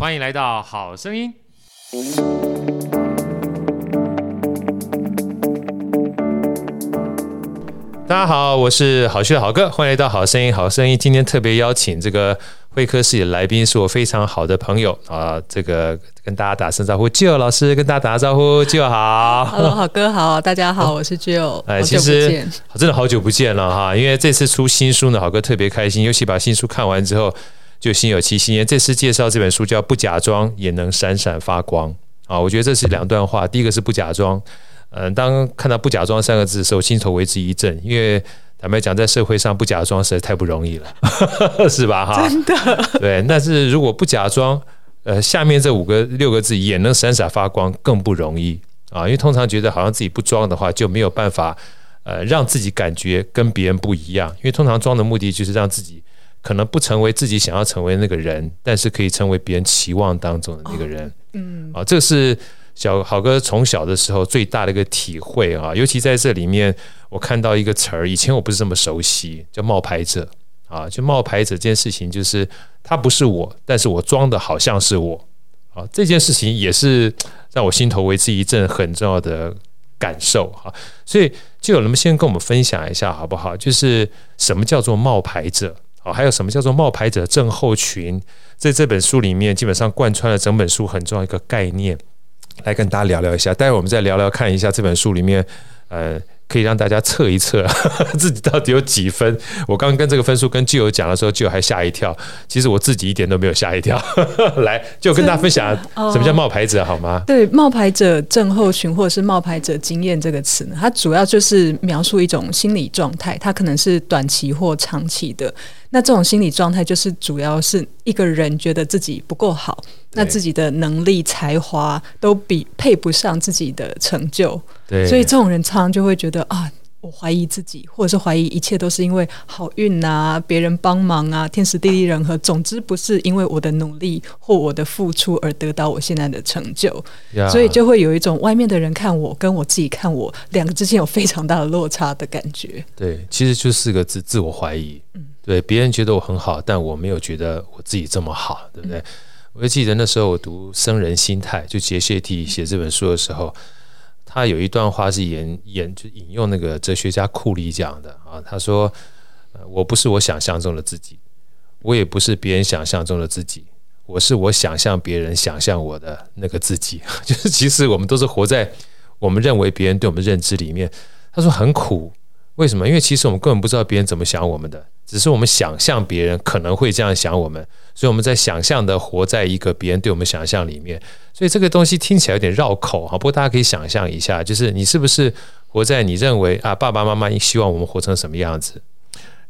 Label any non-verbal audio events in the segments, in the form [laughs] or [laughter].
欢迎来到好声音。大家好，我是好趣的好哥，欢迎来到好声音。好声音今天特别邀请这个会客室里的来宾，是我非常好的朋友啊。这个跟大家打声招呼，Jill 老师跟大家打个招呼，Jill 好，Hello 好哥好，大家好，我是 Jill。哎，其实真的好久不见了哈，因为这次出新书呢，好哥特别开心，尤其把新书看完之后，就心有戚戚焉。这次介绍这本书叫《不假装也能闪闪发光》啊，我觉得这是两段话，第一个是不假装。嗯，当看到“不假装”三个字的时候，心头为之一震，因为坦白讲，在社会上不假装实在太不容易了，[laughs] 是吧？哈，真的。对，但是如果不假装，呃，下面这五个六个字也能闪闪发光，更不容易啊！因为通常觉得好像自己不装的话，就没有办法呃让自己感觉跟别人不一样。因为通常装的目的就是让自己可能不成为自己想要成为那个人，但是可以成为别人期望当中的那个人。哦、嗯，啊，这是。小好哥从小的时候最大的一个体会啊，尤其在这里面，我看到一个词儿，以前我不是这么熟悉，叫冒牌者啊。就冒牌者这件事情，就是他不是我，但是我装的好像是我啊。这件事情也是让我心头为之一震，很重要的感受哈。所以就有人们先跟我们分享一下好不好？就是什么叫做冒牌者啊？还有什么叫做冒牌者症候群？在这本书里面，基本上贯穿了整本书很重要一个概念。来跟大家聊聊一下，待会我们再聊聊看一下这本书里面，呃，可以让大家测一测 [laughs] 自己到底有几分。我刚刚跟这个分数跟 Jill 讲的时候，Jill 还吓一跳。其实我自己一点都没有吓一跳。[laughs] 来，就跟大家分享什么叫冒牌者好吗？对，冒牌者症候群或者是冒牌者经验这个词呢，它主要就是描述一种心理状态，它可能是短期或长期的。那这种心理状态就是主要是一个人觉得自己不够好，那自己的能力才华都比配不上自己的成就，对，所以这种人常常就会觉得啊，我怀疑自己，或者是怀疑一切都是因为好运啊，别人帮忙啊，天时地利人和，总之不是因为我的努力或我的付出而得到我现在的成就，所以就会有一种外面的人看我跟我自己看我两个之间有非常大的落差的感觉。对，其实就四个字：自我怀疑。嗯。对，别人觉得我很好，但我没有觉得我自己这么好，对不对？嗯、我就记得那时候我读《僧人心态》，就杰谢蒂写这本书的时候，他有一段话是引引就引用那个哲学家库里讲的啊，他说：“我不是我想象中的自己，我也不是别人想象中的自己，我是我想象别人想象我的那个自己。[laughs] 就是其实我们都是活在我们认为别人对我们认知里面。”他说很苦。为什么？因为其实我们根本不知道别人怎么想我们的，只是我们想象别人可能会这样想我们，所以我们在想象的活在一个别人对我们想象里面。所以这个东西听起来有点绕口哈，不过大家可以想象一下，就是你是不是活在你认为啊，爸爸妈妈希望我们活成什么样子，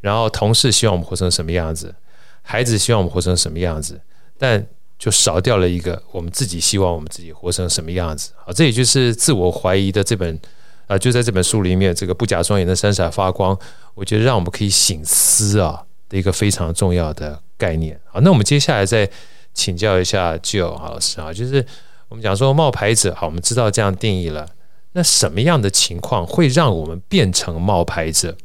然后同事希望我们活成什么样子，孩子希望我们活成什么样子，但就少掉了一个我们自己希望我们自己活成什么样子。好，这也就是自我怀疑的这本。啊，就在这本书里面，这个不假装也能闪闪发光，我觉得让我们可以醒思啊的一个非常重要的概念。好，那我们接下来再请教一下 Jill 老师啊，就是我们讲说冒牌者，好，我们知道这样定义了，那什么样的情况会让我们变成冒牌者？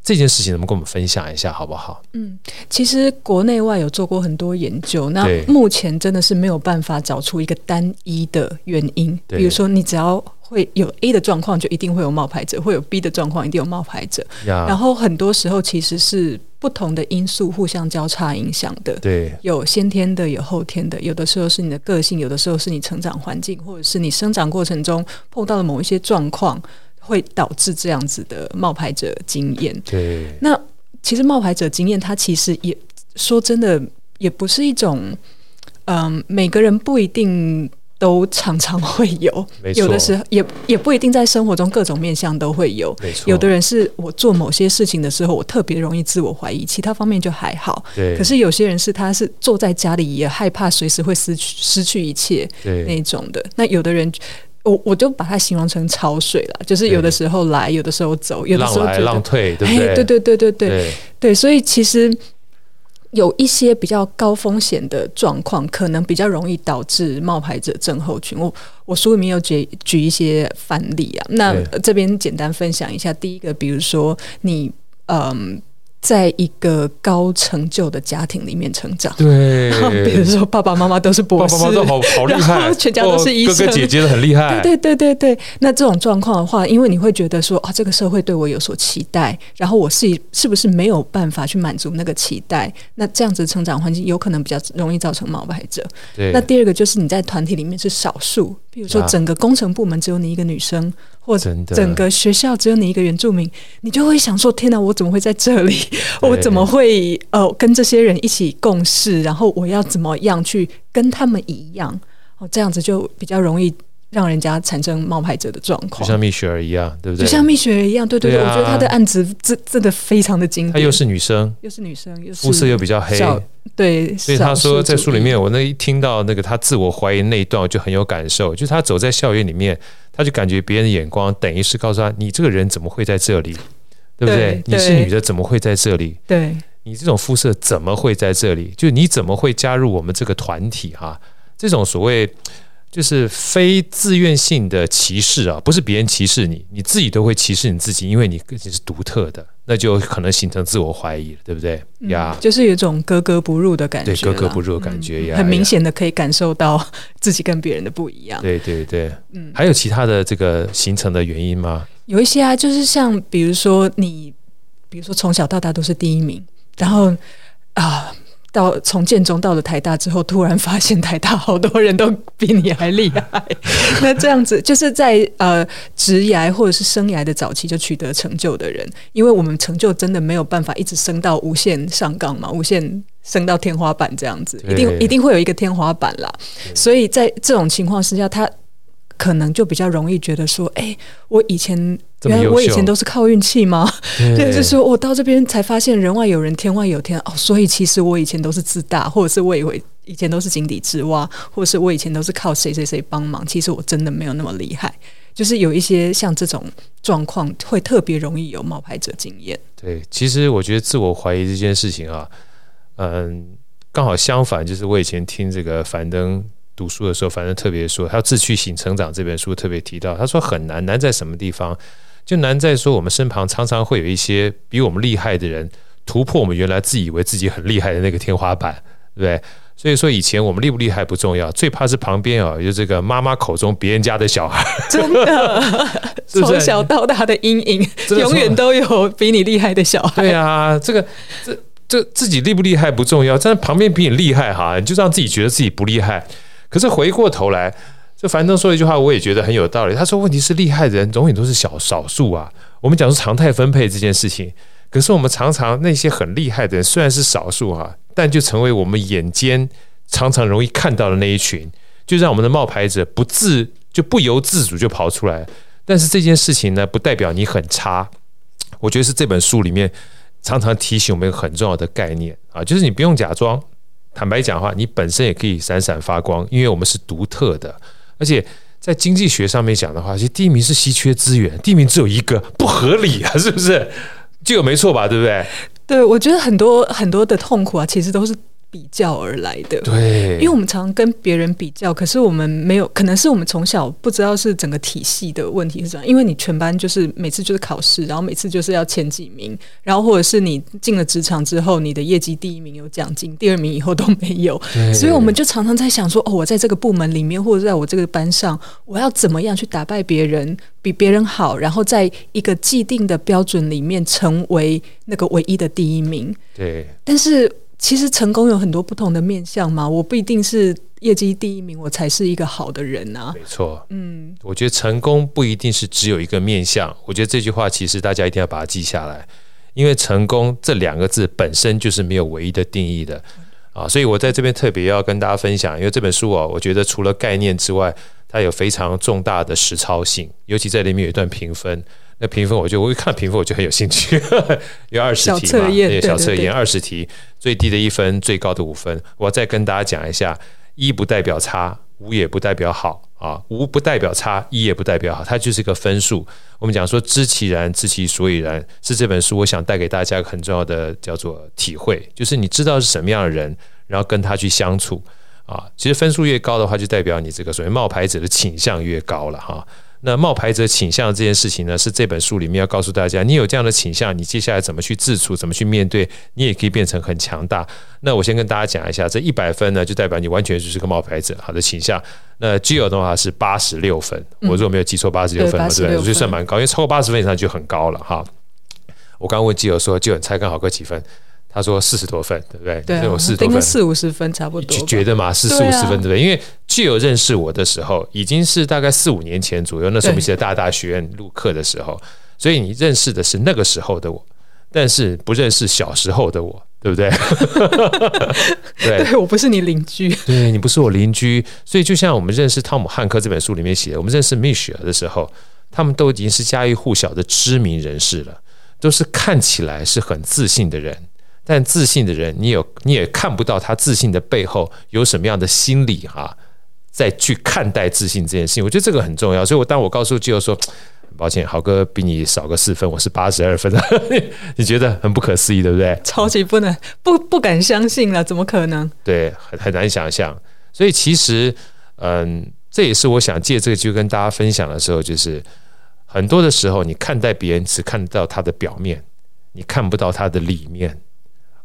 这件事情能不能跟我们分享一下，好不好？嗯，其实国内外有做过很多研究，那目前真的是没有办法找出一个单一的原因。比如说，你只要会有 A 的状况，就一定会有冒牌者；会有 B 的状况，一定有冒牌者。然后很多时候其实是不同的因素互相交叉影响的。对，有先天的，有后天的。有的时候是你的个性，有的时候是你成长环境，或者是你生长过程中碰到的某一些状况。会导致这样子的冒牌者经验。对，那其实冒牌者经验，它其实也说真的，也不是一种，嗯，每个人不一定都常常会有，有的时候也也不一定在生活中各种面向都会有。有的人是我做某些事情的时候，我特别容易自我怀疑，其他方面就还好。对。可是有些人是他是坐在家里也害怕随时会失去失去一切那种的。那有的人。我我就把它形容成潮水了，就是有的时候来，有的时候走，有的时候浪来浪退，对不对？对对对对对对对，所以其实有一些比较高风险的状况，可能比较容易导致冒牌者症候群。我我书里面有举举一些范例啊，那这边简单分享一下。第一个，比如说你嗯。在一个高成就的家庭里面成长，对，[laughs] 比如说爸爸妈妈都是博士，爸爸妈妈都好好 [laughs] 厉害，全家都是医生，哥哥姐姐都很厉害，对对对对对。那这种状况的话，因为你会觉得说啊，这个社会对我有所期待，然后我是是不是没有办法去满足那个期待？那这样子成长环境有可能比较容易造成冒牌者。对。那第二个就是你在团体里面是少数，比如说整个工程部门只有你一个女生，或者整个学校只有你一个原住民，你就会想说：天哪，我怎么会在这里？[laughs] 我怎么会呃跟这些人一起共事？然后我要怎么样去跟他们一样？哦，这样子就比较容易让人家产生冒牌者的状况，就像蜜雪儿一样，对不对？就像蜜雪儿一样，对对对，对啊、我觉得她的案子真真的非常的经典。她又是女生，又是女生，又是肤色又比较黑，对。所以她说在书里面，我那一听到那个她自我怀疑那一段，我就很有感受。就是她走在校园里面，她就感觉别人的眼光等于是告诉她：你这个人怎么会在这里？对不对？对你是女的，怎么会在这里？对。你这种肤色怎么会在这里？就你怎么会加入我们这个团体？哈，这种所谓就是非自愿性的歧视啊，不是别人歧视你，你自己都会歧视你自己，因为你你是独特的，那就可能形成自我怀疑了，对不对？呀、嗯，就是有一种格格不入的感觉，对，格格不入的感觉呀、嗯，很明显的可以感受到自己跟别人的不一样。对对对，嗯，还有其他的这个形成的原因吗？有一些啊，就是像比如说你，比如说从小到大都是第一名。然后啊，到从建中到了台大之后，突然发现台大好多人都比你还厉害。那这样子就是在呃职涯或者是生涯的早期就取得成就的人，因为我们成就真的没有办法一直升到无限上纲嘛，无限升到天花板这样子，一定一定会有一个天花板啦。所以在这种情况之下，他。可能就比较容易觉得说，哎、欸，我以前原来我以前都是靠运气吗？[laughs] 就是说我到这边才发现人外有人，天外有天哦。所以其实我以前都是自大，或者是我以为以前都是井底之蛙，或者是我以前都是靠谁谁谁帮忙。其实我真的没有那么厉害。[laughs] 就是有一些像这种状况，会特别容易有冒牌者经验。对，其实我觉得自我怀疑这件事情啊，嗯，刚好相反，就是我以前听这个樊登。读书的时候，反正特别说，他《自驱型成长》这本书特别提到，他说很难，难在什么地方？就难在说我们身旁常常会有一些比我们厉害的人，突破我们原来自以为自己很厉害的那个天花板，对不对？所以说以前我们厉不厉害不重要，最怕是旁边啊，就这个妈妈口中别人家的小孩，[laughs] 真的 [laughs] 从小到大的阴影，永远都有比你厉害的小孩。对啊，这个这这自己厉不厉害不重要，但是旁边比你厉害哈，你就让自己觉得自己不厉害。可是回过头来，这樊登说一句话，我也觉得很有道理。他说：“问题是厉害的人永远都是小少数啊。我们讲说常态分配这件事情，可是我们常常那些很厉害的人虽然是少数哈，但就成为我们眼尖常常容易看到的那一群，就让我们的冒牌者不自就不由自主就跑出来。但是这件事情呢，不代表你很差。我觉得是这本书里面常常提醒我们一个很重要的概念啊，就是你不用假装。”坦白讲话，你本身也可以闪闪发光，因为我们是独特的。而且在经济学上面讲的话，其实地名是稀缺资源，地名只有一个，不合理啊，是不是？这个没错吧，对不对？对，我觉得很多很多的痛苦啊，其实都是。比较而来的，对，因为我们常跟别人比较，可是我们没有，可能是我们从小不知道是整个体系的问题是这样，因为你全班就是每次就是考试，然后每次就是要前几名，然后或者是你进了职场之后，你的业绩第一名有奖金，第二名以后都没有，[laughs] 所以我们就常常在想说，哦，我在这个部门里面，或者在我这个班上，我要怎么样去打败别人，比别人好，然后在一个既定的标准里面成为那个唯一的第一名。对，但是。其实成功有很多不同的面向嘛，我不一定是业绩第一名，我才是一个好的人啊。没错，嗯，我觉得成功不一定是只有一个面向。我觉得这句话其实大家一定要把它记下来，因为成功这两个字本身就是没有唯一的定义的啊。所以我在这边特别要跟大家分享，因为这本书啊，我觉得除了概念之外，它有非常重大的实操性，尤其在里面有一段评分。那评分，我就我一看评分，我就很有兴趣。有二十题嘛，那，小测验二十题，最低的一分，最高的五分。我再跟大家讲一下：一不代表差，五也不代表好啊，五不代表差，一也不代表好，它就是一个分数。我们讲说知其然，知其所以然，是这本书我想带给大家很重要的叫做体会，就是你知道是什么样的人，然后跟他去相处啊。其实分数越高的话，就代表你这个所谓冒牌者的倾向越高了哈。那冒牌者倾向这件事情呢，是这本书里面要告诉大家，你有这样的倾向，你接下来怎么去自处，怎么去面对，你也可以变成很强大。那我先跟大家讲一下，这一百分呢，就代表你完全就是个冒牌者，好的倾向。那 Jill 的话是八十六分，我如果没有记错，八十六分嘛，对不对？我觉得算蛮高，因为超过八十分以上就很高了哈。我刚刚问 Jill 说，Jill 你猜跟好哥几分？他说四十多分，对不对？对、啊，有四十多分，四五十分差不多。觉得嘛，是四五十分，对不对？因为具有认识我的时候，已经是大概四五年前左右。那时候我们在大大学院录课的时候，所以你认识的是那个时候的我，但是不认识小时候的我，对不对？[laughs] 对，对，我不是你邻居，对，你不是我邻居。所以就像我们认识汤姆汉克这本书里面写的，我们认识米雪儿的时候，他们都已经是家喻户晓的知名人士了，都是看起来是很自信的人。但自信的人，你有你也看不到他自信的背后有什么样的心理哈、啊，再去看待自信这件事情，我觉得这个很重要。所以，我当我告诉 Jill 说，很抱歉，豪哥比你少个四分，我是八十二分，[laughs] 你觉得很不可思议，对不对？超级不能不不敢相信了，怎么可能？对，很很难想象。所以，其实，嗯，这也是我想借这个机会跟大家分享的时候，就是很多的时候，你看待别人只看到他的表面，你看不到他的里面。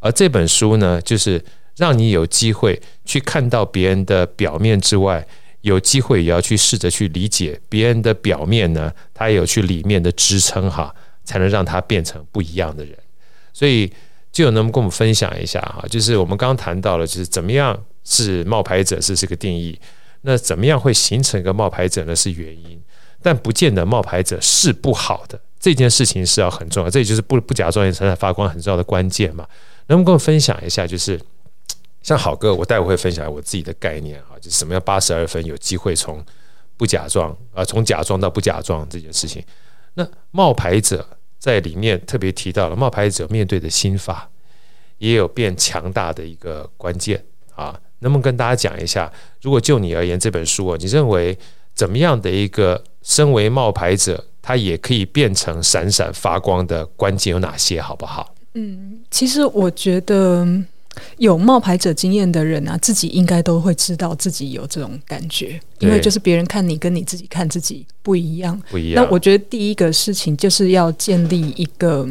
而这本书呢，就是让你有机会去看到别人的表面之外，有机会也要去试着去理解别人的表面呢，他也有去里面的支撑哈，才能让他变成不一样的人。所以，就有能不能跟我们分享一下哈？就是我们刚刚谈到了，就是怎么样是冒牌者是，这个定义。那怎么样会形成一个冒牌者呢？是原因，但不见得冒牌者是不好的。这件事情是要很重要，这也就是不不假装也闪闪发光很重要的关键嘛。能不能跟我分享一下？就是 [tsk] 像好哥，我待会会分享我自己的概念啊，就是什么样八十二分，有机会从不假装啊，从假装到不假装这件事情。那冒牌者在里面特别提到了，冒牌者面对的心法也有变强大的一个关键啊。能不能跟大家讲一下？如果就你而言，这本书啊，你认为怎么样的一个身为冒牌者，他也可以变成闪闪发光的关键有哪些？好不好？嗯，其实我觉得有冒牌者经验的人啊，自己应该都会知道自己有这种感觉，因为就是别人看你跟你自己看自己不一样。不一样。那我觉得第一个事情就是要建立一个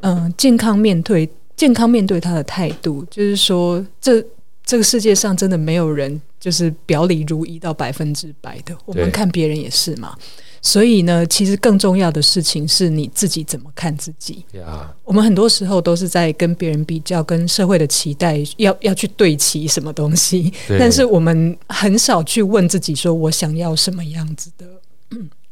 嗯、呃、健康面对健康面对他的态度，就是说这这个世界上真的没有人就是表里如一到百分之百的，我们看别人也是嘛。所以呢，其实更重要的事情是你自己怎么看自己。我们很多时候都是在跟别人比较，跟社会的期待要要去对齐什么东西，但是我们很少去问自己说：我想要什么样子的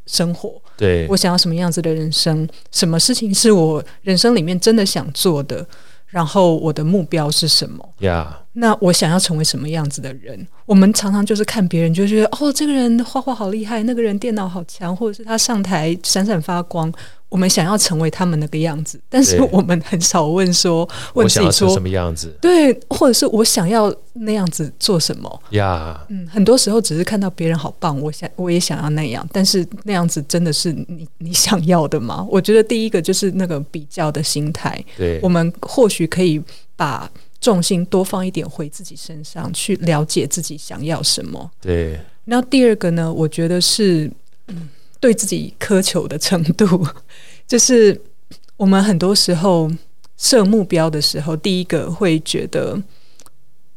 生活？对，我想要什么样子的人生？什么事情是我人生里面真的想做的？然后我的目标是什么？呀.那我想要成为什么样子的人？我们常常就是看别人，就觉得哦，这个人画画好厉害，那个人电脑好强，或者是他上台闪闪发光。我们想要成为他们那个样子，但是我们很少问说，问自己说什么样子？对，或者是我想要那样子做什么？呀，Yeah. 嗯，很多时候只是看到别人好棒，我想我也想要那样，但是那样子真的是你你想要的吗？我觉得第一个就是那个比较的心态。对，我们或许可以把重心多放一点回自己身上，去了解自己想要什么。对，那第二个呢？我觉得是嗯。对自己苛求的程度，[laughs] 就是我们很多时候设目标的时候，第一个会觉得，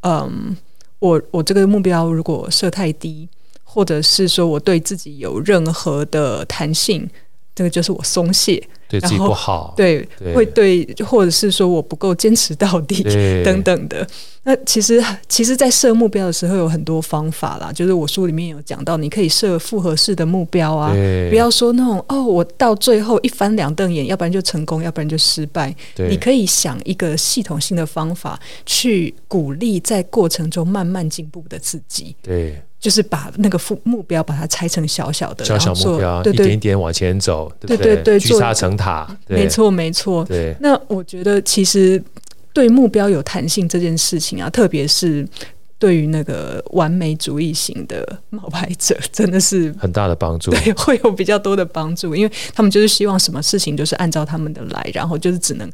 嗯，我我这个目标如果设太低，或者是说我对自己有任何的弹性，这个就是我松懈。对自己不好，对，对会对，或者是说我不够坚持到底等等的。那其实，其实，在设目标的时候有很多方法啦。就是我书里面有讲到，你可以设复合式的目标啊，不要说那种哦，我到最后一翻两瞪眼，要不然就成功，要不然就失败。你可以想一个系统性的方法，去鼓励在过程中慢慢进步的自己。对。就是把那个目目标把它拆成小小的，小小目标，对对一点一点往前走，对对对，聚沙成塔，[laughs] 没错没错。对，那我觉得其实对目标有弹性这件事情啊，特别是对于那个完美主义型的冒牌者，[laughs] 真的是很大的帮助，对，会有比较多的帮助，因为他们就是希望什么事情都是按照他们的来，然后就是只能。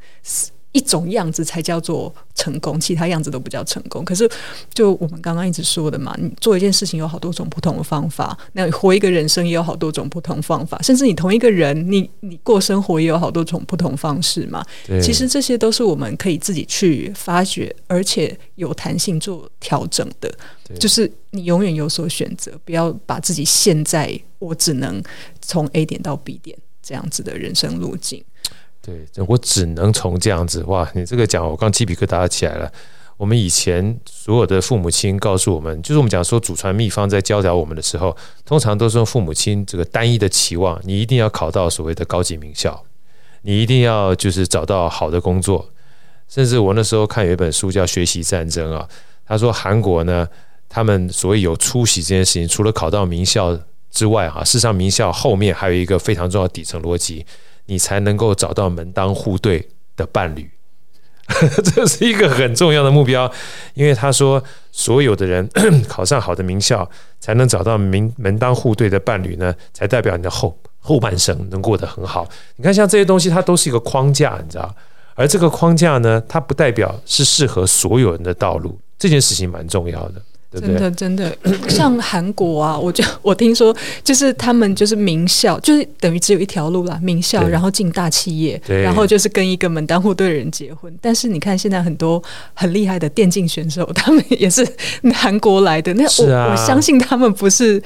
一种样子才叫做成功，其他样子都不叫成功。可是，就我们刚刚一直说的嘛，你做一件事情有好多种不同的方法，那活一个人生也有好多种不同方法，甚至你同一个人，你你过生活也有好多种不同方式嘛。其实这些都是我们可以自己去发掘，而且有弹性做调整的。就是你永远有所选择，不要把自己陷在我只能从 A 点到 B 点这样子的人生路径。对，我只能从这样子哇！你这个讲，我刚鸡皮疙瘩起来了。我们以前所有的父母亲告诉我们，就是我们讲说祖传秘方在教导我们的时候，通常都是用父母亲这个单一的期望，你一定要考到所谓的高级名校，你一定要就是找到好的工作。甚至我那时候看有一本书叫《学习战争》啊，他说韩国呢，他们所谓有出息这件事情，除了考到名校之外啊，事实上名校后面还有一个非常重要的底层逻辑。你才能够找到门当户对的伴侣，[laughs] 这是一个很重要的目标。因为他说，所有的人 [clears throat] 考上好的名校，才能找到名门当户对的伴侣呢，才代表你的后后半生能过得很好。你看，像这些东西，它都是一个框架，你知道？而这个框架呢，它不代表是适合所有人的道路。这件事情蛮重要的。真的，真的，[clears throat] 像韩国啊，我就我听说，就是他们就是名校，就是等于只有一条路啦，名校，然后进大企业，然后就是跟一个门当户对的人结婚。但是你看，现在很多很厉害的电竞选手，[laughs] 他们也是韩国来的。那我、啊、我相信他们不是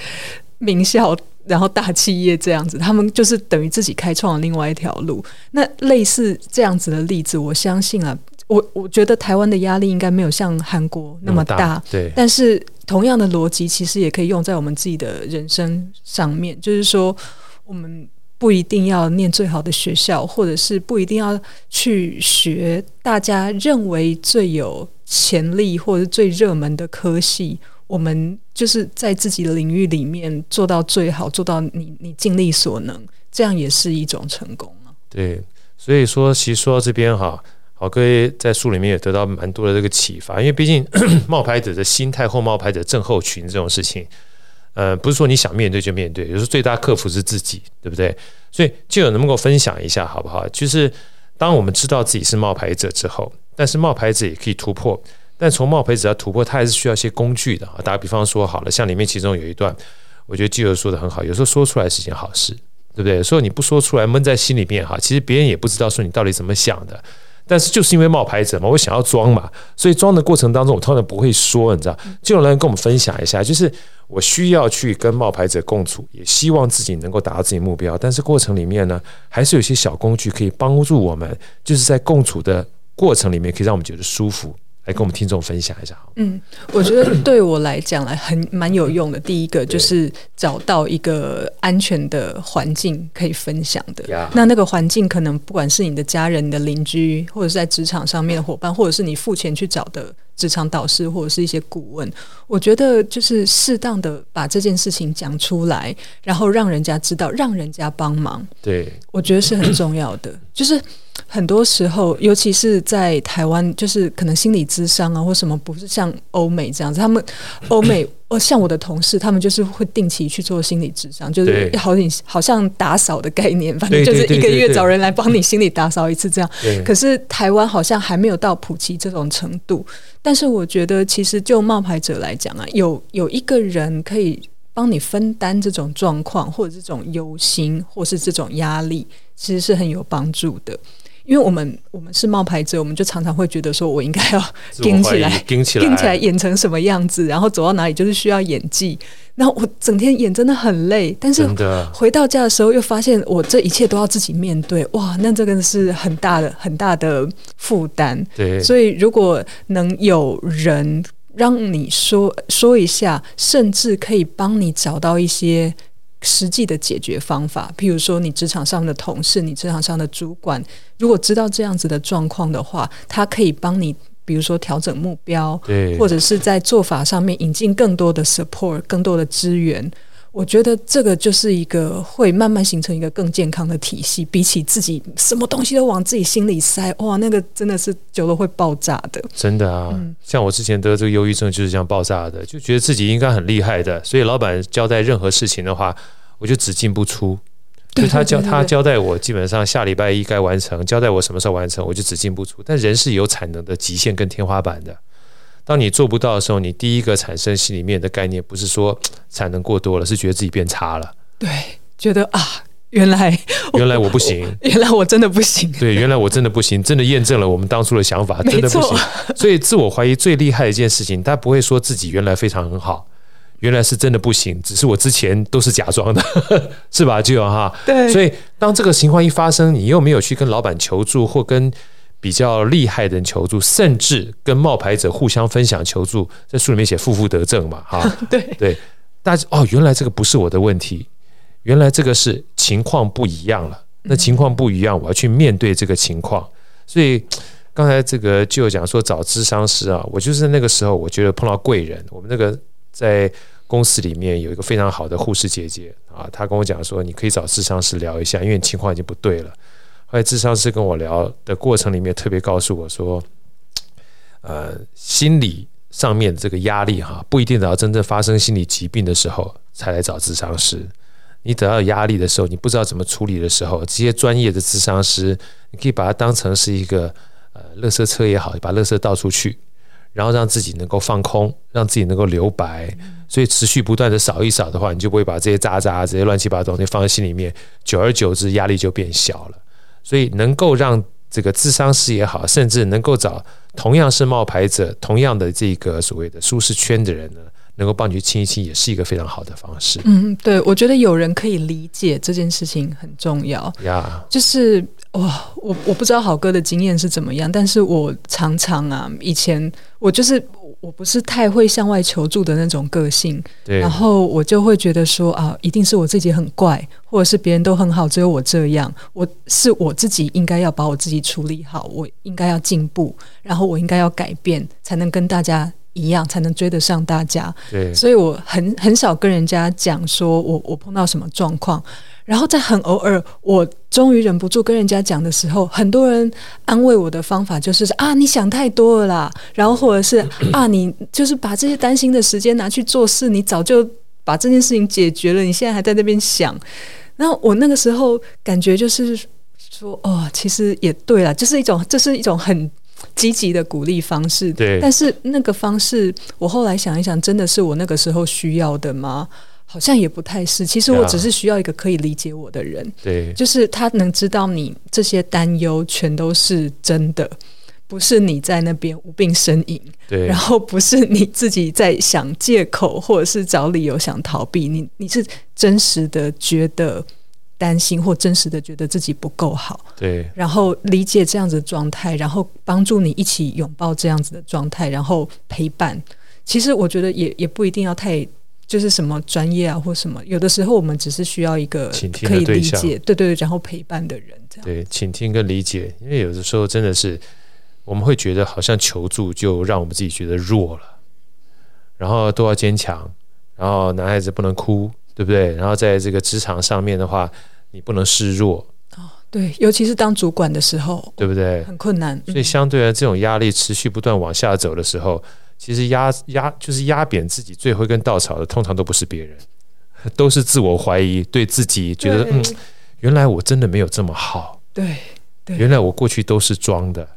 名校，然后大企业这样子，他们就是等于自己开创了另外一条路。那类似这样子的例子，我相信啊。我我觉得台湾的压力应该没有像韩国那么大，对。但是同样的逻辑，其实也可以用在我们自己的人生上面。就是说，我们不一定要念最好的学校，或者是不一定要去学大家认为最有潜力或者最热门的科系。我们就是在自己的领域里面做到最好，做到你你尽力所能，这样也是一种成功啊。对，所以说，其实说到这边哈。好，各位在书里面也得到蛮多的这个启发，因为毕竟 [coughs] 冒牌者的心态或冒牌者症候群这种事情，呃，不是说你想面对就面对，有时候最大克服是自己，对不对？所以就有能不能够分享一下，好不好？就是当我们知道自己是冒牌者之后，但是冒牌者也可以突破，但从冒牌者要突破，他还是需要一些工具的啊。打个比方说，好了，像里面其中有一段，我觉得基友说的很好，有时候说出来是件好事，对不对？所以你不说出来，闷在心里面哈，其实别人也不知道说你到底怎么想的。但是就是因为冒牌者嘛，我想要装嘛，所以装的过程当中，我通常不会说，你知道，就有人跟我们分享一下，就是我需要去跟冒牌者共处，也希望自己能够达到自己目标，但是过程里面呢，还是有些小工具可以帮助我们，就是在共处的过程里面，可以让我们觉得舒服。来跟我们听众分享一下。嗯，我觉得对我来讲来很 [coughs] 蛮有用的。第一个就是找到一个安全的环境可以分享的。那那个环境可能不管是你的家人、你的邻居，或者是在职场上面的伙伴，或者是你付钱去找的职场导师，或者是一些顾问。我觉得就是适当的把这件事情讲出来，然后让人家知道，让人家帮忙。对，我觉得是很重要的。[clears throat] 就是。很多时候，尤其是在台湾，就是可能心理智商啊，或什么，不是像欧美这样子。他们 [clears throat] 欧美，哦，像我的同事，他们就是会定期去做心理智商，就是好像好像打扫的概念，反正就是一个月找人来帮你心理打扫一次这样。可是台湾好像还没有到普及这种程度。但是我觉得，其实就冒牌者来讲啊，有有一个人可以帮你分担这种状况，或者这种忧心，或是这种压力，其实是很有帮助的。因为我们我们是冒牌者，我们就常常会觉得说，我应该要顶起来，顶起来，顶起来，演成什么样子，然后走到哪里就是需要演技。然后我整天演真的很累，但是回到家的时候又发现我这一切都要自己面对，哇，那这个是很大的很大的负担。对，所以如果能有人让你说说一下，甚至可以帮你找到一些。实际的解决方法，譬如说，你职场上的同事，你职场上的主管，如果知道这样子的状况的话，他可以帮你，比如说调整目标，对，或者是在做法上面引进更多的 support，更多的资源。我觉得这个就是一个会慢慢形成一个更健康的体系，比起自己什么东西都往自己心里塞，哇，那个真的是久了会爆炸的。真的啊，嗯、像我之前得这个忧郁症就是这样爆炸的，就觉得自己应该很厉害的，所以老板交代任何事情的话，我就只进不出，就他交他交代我，基本上下礼拜一该完成，交代我什么时候完成，我就只进不出。但人是有产能的极限跟天花板的，当你做不到的时候，你第一个产生心里面的概念不是说产能过多了，是觉得自己变差了。对，觉得啊，原来 [laughs] 原来我不行，[laughs] 原来我真的不行。对，原来我真的不行，真的验证了我们当初的想法，真的不行。所以自我怀疑最厉害的一件事情，他不会说自己原来非常很好。原来是真的不行，只是我之前都是假装的，[laughs] 是吧？就哈，对。所以当这个情况一发生，你又没有去跟老板求助，或跟比较厉害的人求助，甚至跟冒牌者互相分享求助，在书里面写负负得正嘛，哈，[laughs] 对对。但是哦，原来这个不是我的问题，原来这个是情况不一样了。那情况不一样，我要去面对这个情况。所以刚才这个就讲说找咨商师啊，我就是那个时候，我觉得碰到贵人，我们那个。在公司里面有一个非常好的护士姐姐啊，她跟我讲说，你可以找咨商师聊一下，因为情况已经不对了。后来咨商师跟我聊的过程里面，特别告诉我说，呃，心理上面这个压力哈，不一定等到真正发生心理疾病的时候才来找咨商师。你得到压力的时候，你不知道怎么处理的时候，这些专业的咨商师，你可以把它当成是一个呃，垃圾车也好，把垃圾倒出去。然后让自己能够放空，让自己能够留白，所以持续不断的扫一扫的话，你就不会把这些渣渣、这些乱七八糟东西放在心里面，久而久之压力就变小了。所以能够让这个智商师也好，甚至能够找同样是冒牌者、同样的这个所谓的舒适圈的人呢，能够帮你去清一清，也是一个非常好的方式。嗯，对，我觉得有人可以理解这件事情很重要。呀，就是哇，我我不知道好哥的经验是怎么样，但是我常常啊，以前我就是我不是太会向外求助的那种个性，对，然后我就会觉得说啊，一定是我自己很怪，或者是别人都很好，只有我这样，我是我自己应该要把我自己处理好，我应该要进步，然后我应该要改变，才能跟大家。一样才能追得上大家，对，所以我很很少跟人家讲说我我碰到什么状况，然后在很偶尔，我终于忍不住跟人家讲的时候，很多人安慰我的方法就是啊，你想太多了啦，然后或者是 [laughs] 啊，你就是把这些担心的时间拿去做事，你早就把这件事情解决了，你现在还在那边想，那我那个时候感觉就是说哦，其实也对了，就是一种这是一种很。积极的鼓励方式，对，但是那个方式，我后来想一想，真的是我那个时候需要的吗？好像也不太是。其实我只是需要一个可以理解我的人，对，就是他能知道你这些担忧全都是真的，不是你在那边无病呻吟，对，然后不是你自己在想借口或者是找理由想逃避，你你是真实的觉得。担心或真实的觉得自己不够好，对，然后理解这样子的状态，然后帮助你一起拥抱这样子的状态，然后陪伴。其实我觉得也也不一定要太就是什么专业啊或什么，有的时候我们只是需要一个可以理解，对对对，然后陪伴的人这样。对，倾听跟理解，因为有的时候真的是我们会觉得好像求助就让我们自己觉得弱了，然后都要坚强，然后男孩子不能哭。对不对？然后在这个职场上面的话，你不能示弱哦。对，尤其是当主管的时候，对不对？很困难。所以相对的，这种压力持续不断往下走的时候，其实压压就是压扁自己最后一根稻草的，通常都不是别人，[laughs] 都是自我怀疑，对自己觉得嗯，原来我真的没有这么好。对，对，原来我过去都是装的。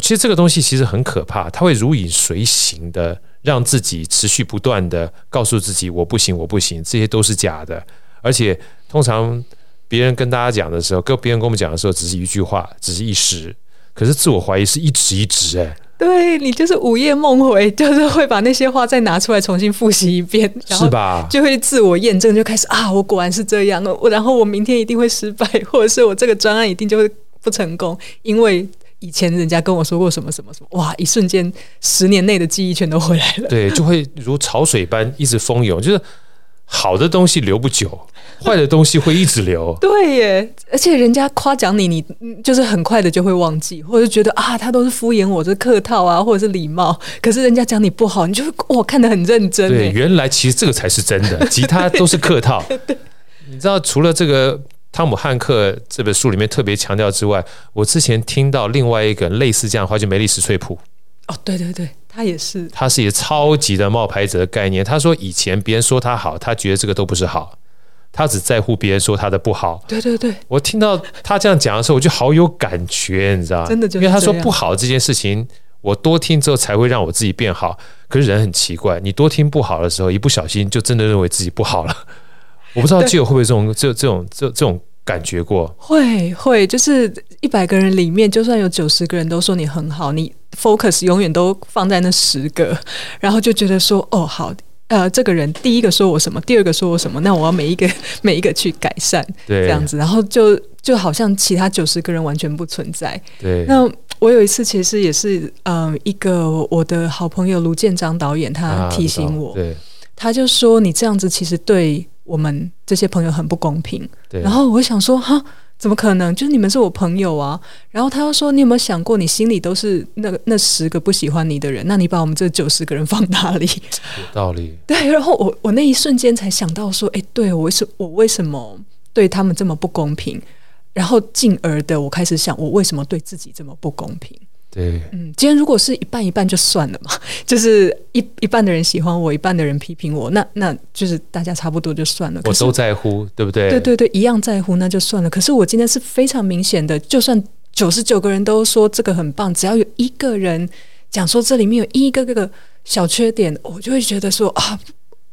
其实这个东西其实很可怕，它会如影随形的。让自己持续不断的告诉自己我不行，我不行，这些都是假的。而且通常别人跟大家讲的时候，跟别人跟我们讲的时候，只是一句话，只是一时。可是自我怀疑是一直一直哎。对，你就是午夜梦回，就是会把那些话再拿出来重新复习一遍，是吧？就会自我验证，就开始啊，我果然是这样。我然后我明天一定会失败，或者是我这个专案一定就会不成功，因为。以前人家跟我说过什么什么什么，哇！一瞬间，十年内的记忆全都回来了。对，就会如潮水般一直蜂涌，就是好的东西留不久，[laughs] 坏的东西会一直留。对耶，而且人家夸奖你，你就是很快的就会忘记，或者觉得啊，他都是敷衍我，这客套啊，或者是礼貌。可是人家讲你不好，你就会哇，看得很认真。对，原来其实这个才是真的，其他都是客套。[laughs] 你知道，除了这个。汤姆汉克这本书里面特别强调之外，我之前听到另外一个类似这样的话，就梅丽史翠普。哦，对对对，他也是，他是一个超级的冒牌者的概念。他说以前别人说他好，他觉得这个都不是好。他只在乎别人说他的不好。对对对，我听到他这样讲的时候，我就好有感觉，你知道吗？真的就因为他说不好这件事情，我多听之后才会让我自己变好。可是人很奇怪，你多听不好的时候，一不小心就真的认为自己不好了。我不知道基友会不会这种这这种这这种感觉过？会会，就是一百个人里面，就算有九十个人都说你很好，你 focus 永远都放在那十个，然后就觉得说哦好。呃，这个人第一个说我什么，第二个说我什么，那我要每一个每一个去改善，对，这样子，然后就就好像其他九十个人完全不存在。对，那我有一次其实也是，嗯、呃，一个我的好朋友卢建章导演，他提醒我，啊、对，他就说你这样子其实对我们这些朋友很不公平。对，然后我想说，哈。怎么可能？就是你们是我朋友啊。然后他又说：“你有没有想过，你心里都是那个那十个不喜欢你的人？那你把我们这九十个人放哪里？”有道理。[laughs] 对。然后我我那一瞬间才想到说：“哎，对我为什我为什么对他们这么不公平？”然后进而的我开始想，我为什么对自己这么不公平？对，嗯，今天如果是一半一半就算了嘛，[laughs] 就是一一半的人喜欢我，一半的人批评我，那那就是大家差不多就算了。我都在乎，对不对？对对对，一样在乎，那就算了。可是我今天是非常明显的，就算九十九个人都说这个很棒，只要有一个人讲说这里面有一个个个小缺点，我就会觉得说啊，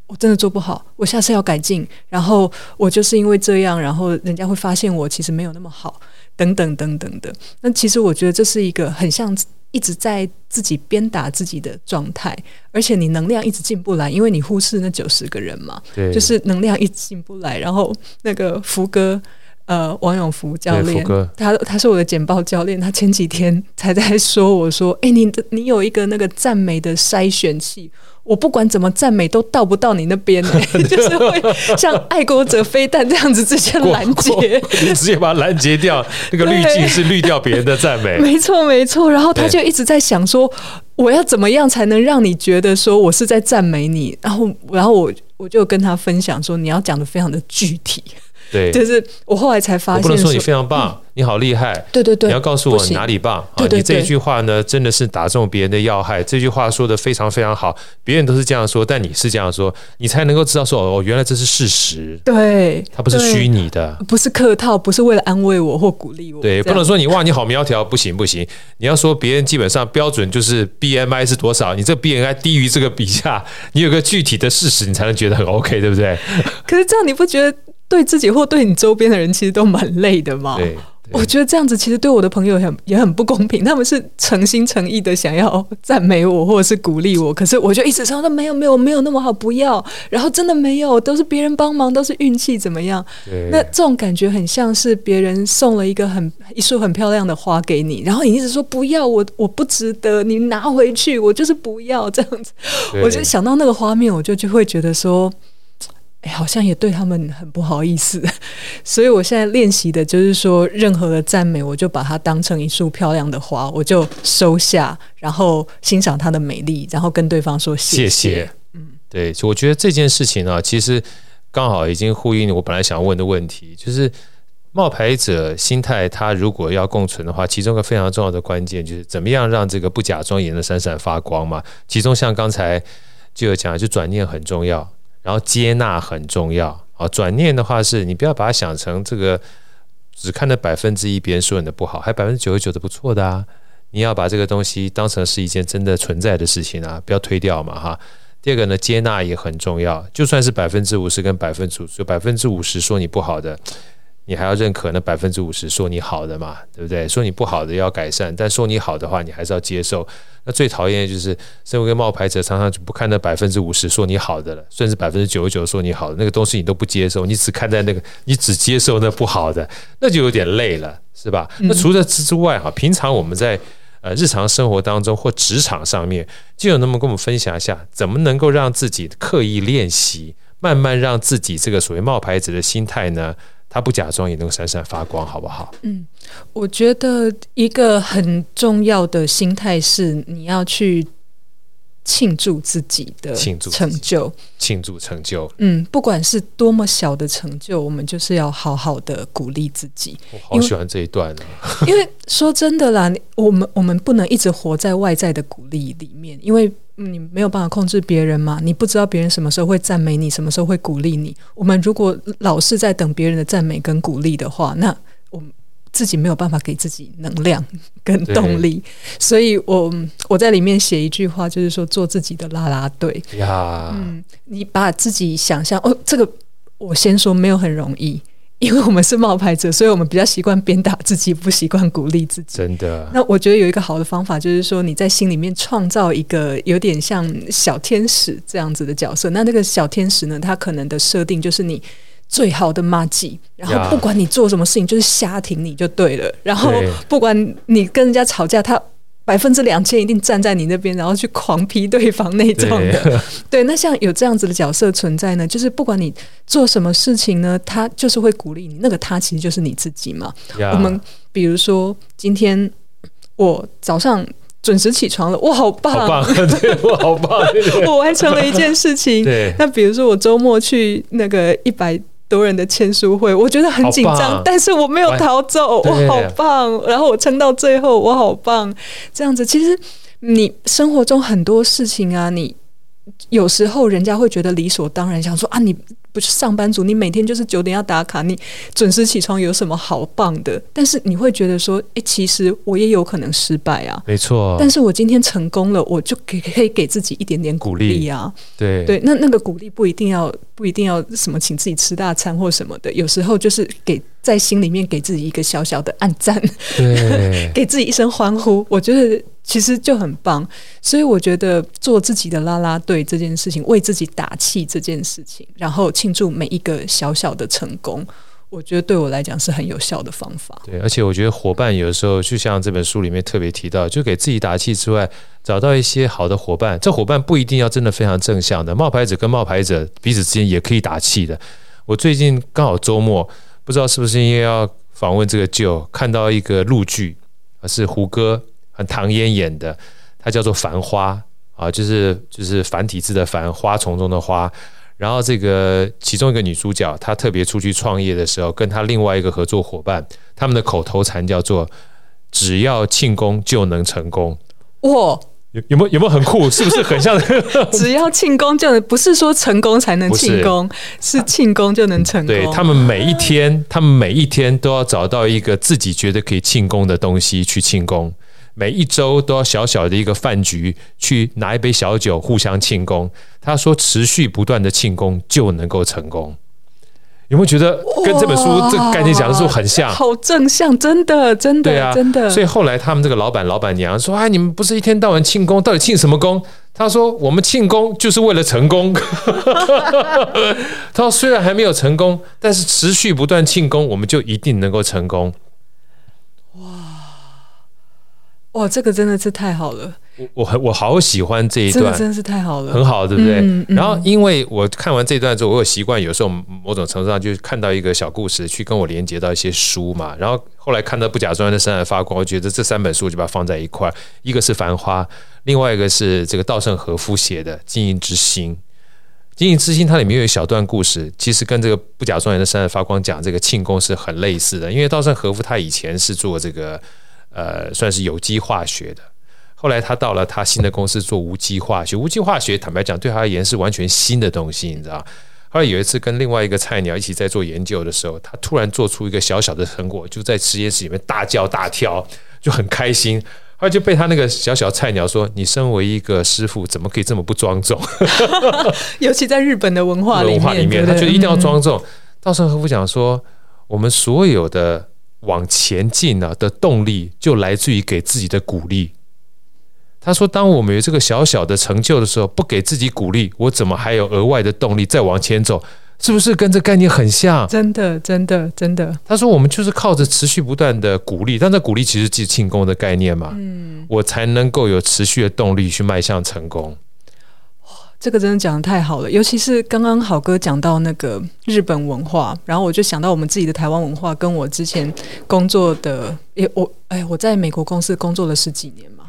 我真的做不好，我下次要改进。然后我就是因为这样，然后人家会发现我其实没有那么好。等等等等的，那其实我觉得这是一个很像一直在自己鞭打自己的状态，而且你能量一直进不来，因为你忽视那九十个人嘛，对，就是能量一直进不来。然后那个福哥，呃，王永福教练，他他是我的简报教练，他前几天才在说我说，哎，你的你有一个那个赞美的筛选器。我不管怎么赞美，都到不到你那边 [laughs] [laughs] 就是会像爱国者飞弹这样子直接拦截，你直接把它拦截掉。那个滤镜是滤掉别人的赞美，没错没错。然后他就一直在想说，我要怎么样才能让你觉得说我是在赞美你？然后然后我我就跟他分享说，你要讲的非常的具体。对，就是我后来才发现，不能说你非常棒，嗯、你好厉害。对对对，你要告诉我你哪里棒啊！你这一句话呢，真的是打中别人的要害。这句话说得非常非常好，别人都是这样说，但你是这样说，你才能够知道说哦，原来这是事实。对，它不是虚拟的，不是客套，不是为了安慰我或鼓励我。对，不能说你哇你好苗条，不行不行。你要说别人基本上标准就是 BMI 是多少，你这 BMI 低于这个比下，你有个具体的事实，你才能觉得很 OK，对不对？可是这样你不觉得？对自己或对你周边的人，其实都蛮累的嘛。对，我觉得这样子其实对我的朋友很也很不公平。他们是诚心诚意的想要赞美我或者是鼓励我，可是我就一直说，没有没有没有那么好，不要。然后真的没有，都是别人帮忙，都是运气怎么样？那这种感觉很像是别人送了一个很一束很漂亮的花给你，然后你一直说不要，我我不值得，你拿回去，我就是不要这样子。我就想到那个画面，我就就会觉得说。哎，好像也对他们很不好意思，[laughs] 所以我现在练习的就是说，任何的赞美，我就把它当成一束漂亮的花，我就收下，然后欣赏它的美丽，然后跟对方说谢谢。谢谢。嗯，对，我觉得这件事情啊，其实刚好已经呼应我本来想问的问题，就是冒牌者心态，它如果要共存的话，其中一个非常重要的关键就是怎么样让这个不假庄严的闪闪发光嘛。其中像刚才就有讲，就转念很重要。然后接纳很重要啊，转念的话是你不要把它想成这个只看到百分之一别人说你的不好，还百分之九十九的不错的啊。你要把这个东西当成是一件真的存在的事情啊，不要推掉嘛哈。第二个呢，接纳也很重要，就算是百分之五十跟百分之五十，百分之五十说你不好的。你还要认可那百分之五十说你好的嘛，对不对？说你不好的要改善，但说你好的话，你还是要接受。那最讨厌的就是身为一个冒牌者，常常就不看那百分之五十说你好的了，甚至百分之九十九说你好的那个东西你都不接受，你只看在那个，你只接受那不好的，那就有点累了，是吧？那除了之之外哈，平常我们在呃日常生活当中或职场上面，就有那么跟我们分享一下，怎么能够让自己刻意练习，慢慢让自己这个所谓冒牌者的心态呢？他不假装也能闪闪发光，好不好？嗯，我觉得一个很重要的心态是，你要去庆祝自己的成就，庆祝成就。嗯，不管是多么小的成就，我们就是要好好的鼓励自己。我好喜欢这一段啊，[laughs] 因为说真的啦，我们我们不能一直活在外在的鼓励里面，因为你没有办法控制别人嘛，你不知道别人什么时候会赞美你，什么时候会鼓励你。我们如果老是在等别人的赞美跟鼓励的话，那我们。自己没有办法给自己能量 [laughs] 跟动力，所以我我在里面写一句话，就是说做自己的啦啦队呀。嗯，你把自己想象哦，这个我先说没有很容易，因为我们是冒牌者，所以我们比较习惯鞭打自己，不习惯鼓励自己。真的。那我觉得有一个好的方法，就是说你在心里面创造一个有点像小天使这样子的角色。那那个小天使呢，他可能的设定就是你。最好的麻吉，然后不管你做什么事情，就是瞎挺你就对了。然后不管你跟人家吵架，他百分之两千一定站在你那边，然后去狂批对方那种的。对，[laughs] 对，那像有这样子的角色存在呢，就是不管你做什么事情呢，他就是会鼓励你。那个他其实就是你自己嘛。我们比如说今天我早上准时起床了，我好棒，好棒，[laughs] 对，我好棒，[laughs] 我完成了一件事情。对，那比如说我周末去那个一百。多人的签书会，我觉得很紧张，但是我没有逃走，我好棒。然后我撑到最后，我好棒。这样子，其实你生活中很多事情啊，你有时候人家会觉得理所当然，想说啊，你。不是上班族，你每天就是九点要打卡，你准时起床有什么好棒的？但是你会觉得说，诶，其实我也有可能失败啊。没错。但是我今天成功了，我就给可以给自己一点点鼓励啊。对对，那那个鼓励不一定要不一定要什么请自己吃大餐或什么的，有时候就是给在心里面给自己一个小小的暗赞，对，[laughs] 给自己一声欢呼，我觉得。其实就很棒，所以我觉得做自己的啦啦队这件事情，为自己打气这件事情，然后庆祝每一个小小的成功，我觉得对我来讲是很有效的方法。对，而且我觉得伙伴有的时候，就像这本书里面特别提到，就给自己打气之外，找到一些好的伙伴。这伙伴不一定要真的非常正向的，冒牌者跟冒牌者彼此之间也可以打气的。我最近刚好周末，不知道是不是因为要访问这个 Joe，看到一个陆剧，是胡歌。和唐嫣演的，它叫做《繁花》啊，就是就是繁体字的繁，花丛中的花。然后这个其中一个女主角，她特别出去创业的时候，跟她另外一个合作伙伴，他们的口头禅叫做“只要庆功就能成功”。哇，有有没有有没有很酷？是不是很像？[laughs] 只要庆功就能，不是说成功才能庆功，是庆功就能成功。对，他们每一天，他们每一天都要找到一个自己觉得可以庆功的东西去庆功。每一周都要小小的一个饭局，去拿一杯小酒，互相庆功。他说：“持续不断的庆功就能够成功。”有没有觉得跟这本书这个概念讲的是很像？好正向，真的，真的，对啊，真的。所以后来他们这个老板、老板娘说：“哎，你们不是一天到晚庆功，到底庆什么功？”他说：“我们庆功就是为了成功。[laughs] ”他说：“虽然还没有成功，但是持续不断庆功，我们就一定能够成功。”哇，这个真的是太好了！我我很我好喜欢这一段，真的是太好了，很好，对不对？嗯嗯、然后，因为我看完这一段之后，我有习惯，有时候某种程度上就看到一个小故事，去跟我连接到一些书嘛。然后后来看到不假专业的闪闪发光，我觉得这三本书就把它放在一块，一个是《繁花》，另外一个是这个稻盛和夫写的《经营之心》。《经营之心》它里面有一小段故事，其实跟这个不假专业的闪闪发光讲这个庆功是很类似的，因为稻盛和夫他以前是做这个。呃，算是有机化学的。后来他到了他新的公司做无机化学。无机化学坦白讲，对他而言是完全新的东西，你知道？后来有一次跟另外一个菜鸟一起在做研究的时候，他突然做出一个小小的成果，就在实验室里面大叫大跳，就很开心。后来就被他那个小小菜鸟说：“你身为一个师傅，怎么可以这么不庄重？” [laughs] [laughs] 尤其在日本的文化里面，文化里面，他觉得一定要庄重。稻盛和夫讲说：“我们所有的。”往前进呢的动力就来自于给自己的鼓励。他说：“当我们有这个小小的成就的时候，不给自己鼓励，我怎么还有额外的动力再往前走？是不是跟这概念很像？”真的，真的，真的。他说：“我们就是靠着持续不断的鼓励，但这鼓励其实即庆功的概念嘛。嗯，我才能够有持续的动力去迈向成功。”这个真的讲的太好了，尤其是刚刚好哥讲到那个日本文化，然后我就想到我们自己的台湾文化，跟我之前工作的，也我哎，我在美国公司工作了十几年嘛，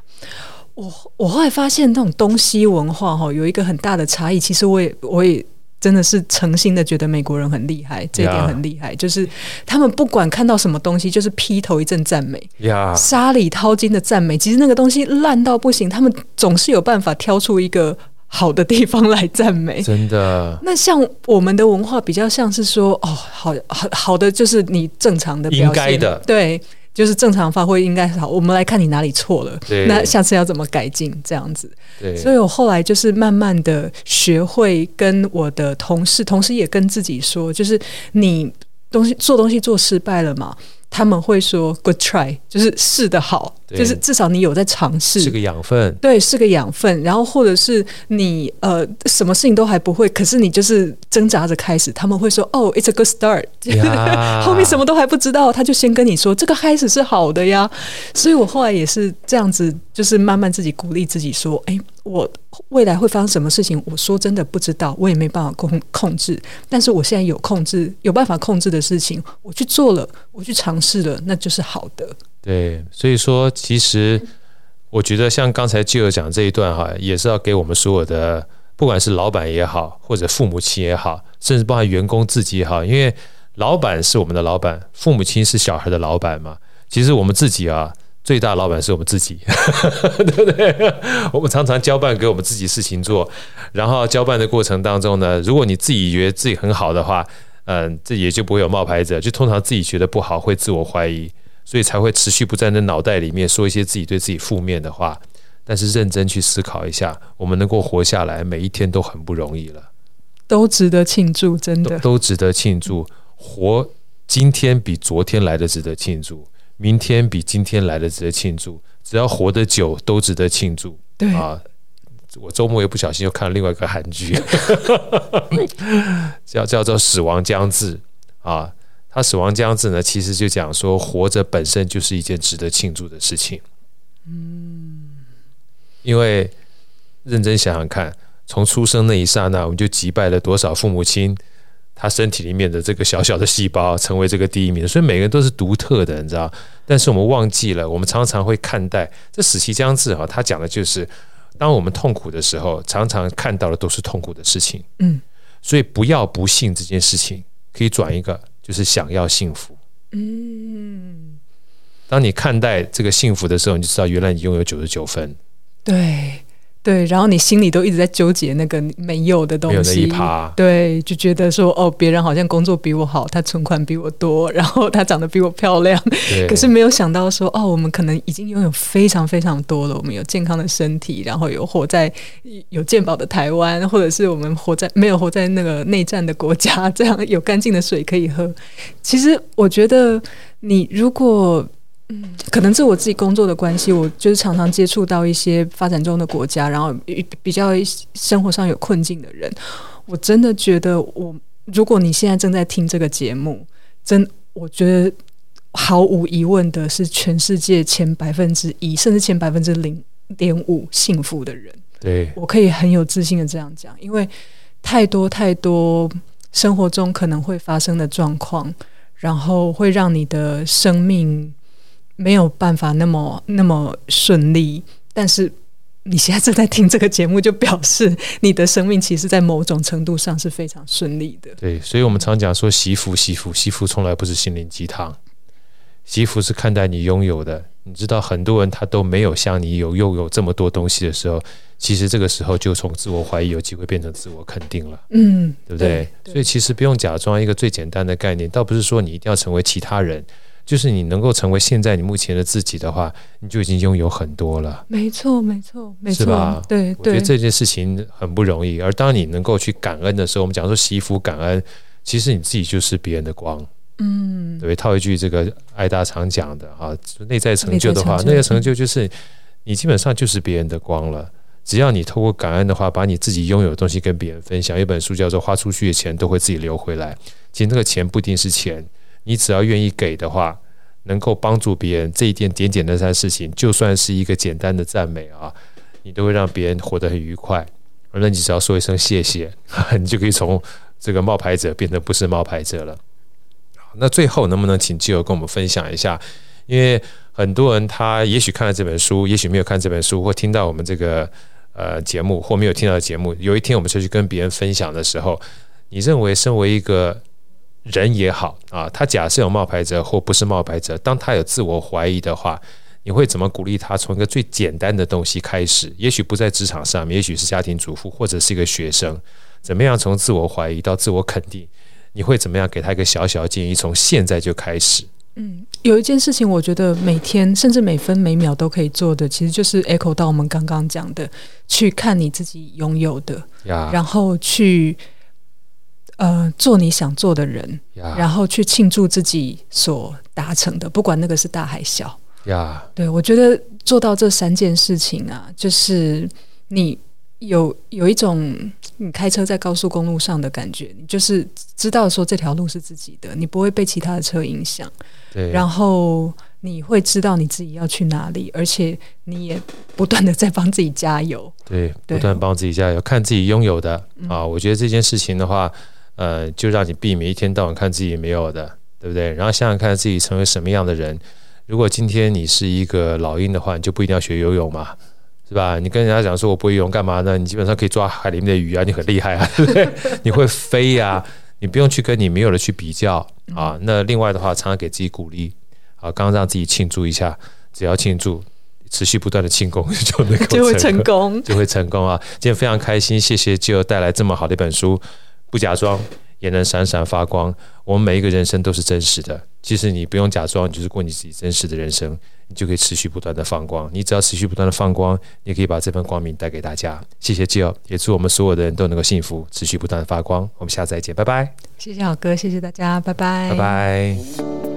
我我后来发现，那种东西文化哈有一个很大的差异。其实我也我也真的是诚心的觉得美国人很厉害，这一点很厉害。就是他们不管看到什么东西，就是劈头一阵赞美，呀，沙里淘金的赞美。其实那个东西烂到不行，他们总是有办法挑出一个好的地方来赞美。真的。那像我们的文化比较像是说，哦，好好好的，就是你正常的表现，应该的，对。就是正常发挥应该好，我们来看你哪里错了，那下次要怎么改进？这样子，对，所以我后来就是慢慢的学会跟我的同事，同时也跟自己说，就是你东西做东西做失败了嘛。他们会说 “good try”，就是试得好，就是至少你有在尝试，是个养分。对，是个养分。然后或者是你呃，什么事情都还不会，可是你就是挣扎着开始。他们会说：“哦，it's a good start。” [laughs] 后面什么都还不知道，他就先跟你说这个开始是好的呀。所以我后来也是这样子，就是慢慢自己鼓励自己说：“哎。”我未来会发生什么事情？我说真的不知道，我也没办法控控制。但是我现在有控制，有办法控制的事情，我去做了，我去尝试了，那就是好的。对，所以说，其实我觉得像刚才 Jill 讲这一段哈，也是要给我们所有的，不管是老板也好，或者父母亲也好，甚至包含员工自己也好，因为老板是我们的老板，父母亲是小孩的老板嘛。其实我们自己啊。最大的老板是我们自己，[laughs] 对不对？我们常常交办给我们自己事情做，然后交办的过程当中呢，如果你自己觉得自己很好的话，嗯，这也就不会有冒牌者。就通常自己觉得不好，会自我怀疑，所以才会持续不在那脑袋里面说一些自己对自己负面的话。但是认真去思考一下，我们能够活下来，每一天都很不容易了，都值得庆祝，真的都，都值得庆祝。活今天比昨天来的值得庆祝。明天比今天来的值得庆祝，只要活得久都值得庆祝。对啊，我周末又不小心又看了另外一个韩剧，[laughs] 叫叫做《死亡将至》啊。他《死亡将至》呢，其实就讲说活着本身就是一件值得庆祝的事情。嗯，因为认真想想看，从出生那一刹那，我们就击败了多少父母亲。他身体里面的这个小小的细胞成为这个第一名，所以每个人都是独特的，你知道？但是我们忘记了，我们常常会看待这死期将至哈。他讲的就是，当我们痛苦的时候，常常看到的都是痛苦的事情。嗯，所以不要不幸这件事情，可以转一个，就是想要幸福。嗯，当你看待这个幸福的时候，你就知道原来你拥有九十九分。对。对，然后你心里都一直在纠结那个没有的东西，对，就觉得说哦，别人好像工作比我好，他存款比我多，然后他长得比我漂亮，可是没有想到说哦，我们可能已经拥有非常非常多了，我们有健康的身体，然后有活在有健保的台湾，或者是我们活在没有活在那个内战的国家，这样有干净的水可以喝。其实我觉得你如果。嗯，可能是我自己工作的关系，我就是常常接触到一些发展中的国家，然后比较生活上有困境的人。我真的觉得我，我如果你现在正在听这个节目，真我觉得毫无疑问的是全世界前百分之一，甚至前百分之零点五幸福的人。对，我可以很有自信的这样讲，因为太多太多生活中可能会发生的状况，然后会让你的生命。没有办法那么那么顺利，但是你现在正在听这个节目，就表示你的生命其实，在某种程度上是非常顺利的。对，所以我们常讲说惜福惜福，惜福从来不是心灵鸡汤，惜福是看待你拥有的。你知道，很多人他都没有像你有拥有这么多东西的时候，其实这个时候就从自我怀疑有机会变成自我肯定了。嗯，对不对？对对，所以其实不用假装一个最简单的概念，倒不是说你一定要成为其他人。就是你能够成为现在你目前的自己的话，你就已经拥有很多了。没错，没错，没错，是吧？对，我觉得这件事情很不容易。而当你能够去感恩的时候，我们讲说惜福感恩，其实你自己就是别人的光。嗯，对，套一句这个爱达常讲的啊，内在成就的话，内在成就就是你基本上就是别人的光了。只要你透过感恩的话，把你自己拥有的东西跟别人分享，一本书叫做《花出去的钱都会自己流回来》。其实那个钱不一定是钱。你只要愿意给的话，能够帮助别人，这一点点简单的事情，就算是一个简单的赞美啊，你都会让别人活得很愉快。而那你只要说一声谢谢，[laughs] 你就可以从这个冒牌者变成不是冒牌者了。那最后能不能请基友跟我们分享一下？因为很多人他也许看了这本书，也许没有看这本书，或听到我们这个呃节目，或没有听到节目。有一天我们出去跟别人分享的时候，你认为身为一个人也好啊，他假设有冒牌者或不是冒牌者，当他有自我怀疑的话，你会怎么鼓励他从一个最简单的东西开始？也许不在职场上面，也许是家庭主妇，或者是一个学生，怎么样从自我怀疑到自我肯定？你会怎么样给他一个小小的建议？从现在就开始。嗯，有一件事情，我觉得每天甚至每分每秒都可以做的，其实就是 echo 到我们刚刚讲的，去看你自己拥有的.然后去呃做你想做的人，Yeah. 然后去庆祝自己所达成的，不管那个是大还小。呀，Yeah. 对，我觉得做到这三件事情啊，就是你有有一种你开车在高速公路上的感觉，你就是知道说这条路是自己的，你不会被其他的车影响。对，然后你会知道你自己要去哪里，而且你也不断的在帮自己加油。对，不断帮自己加油，看自己拥有的啊。我觉得这件事情的话，呃，就让你避免一天到晚看自己没有的，对不对？然后想想看自己成为什么样的人。如果今天你是一个老鹰的话，你就不一定要学游泳嘛，是吧？你跟人家讲说我不会游泳干嘛呢？你基本上可以抓海里面的鱼啊，你很厉害啊，对不对？[laughs] 你会飞呀、啊，你不用去跟你没有的去比较啊。那另外的话，常常给自己鼓励啊，刚刚让自己庆祝一下，只要庆祝，持续不断的庆功就能够 [laughs] 就会成功，就会成功啊！今天非常开心，谢谢 Jill 带来这么好的一本书，不假装。也能闪闪发光。我们每一个人生都是真实的，其实你不用假装，你就是过你自己真实的人生，你就可以持续不断的放光。你只要持续不断的放光，你可以把这份光明带给大家。谢谢 Jill，也祝我们所有的人都能够幸福，持续不断的发光。我们下次再见，拜拜。谢谢好哥，谢谢大家，拜拜，拜拜。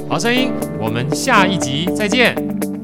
好声音，我们下一集再见。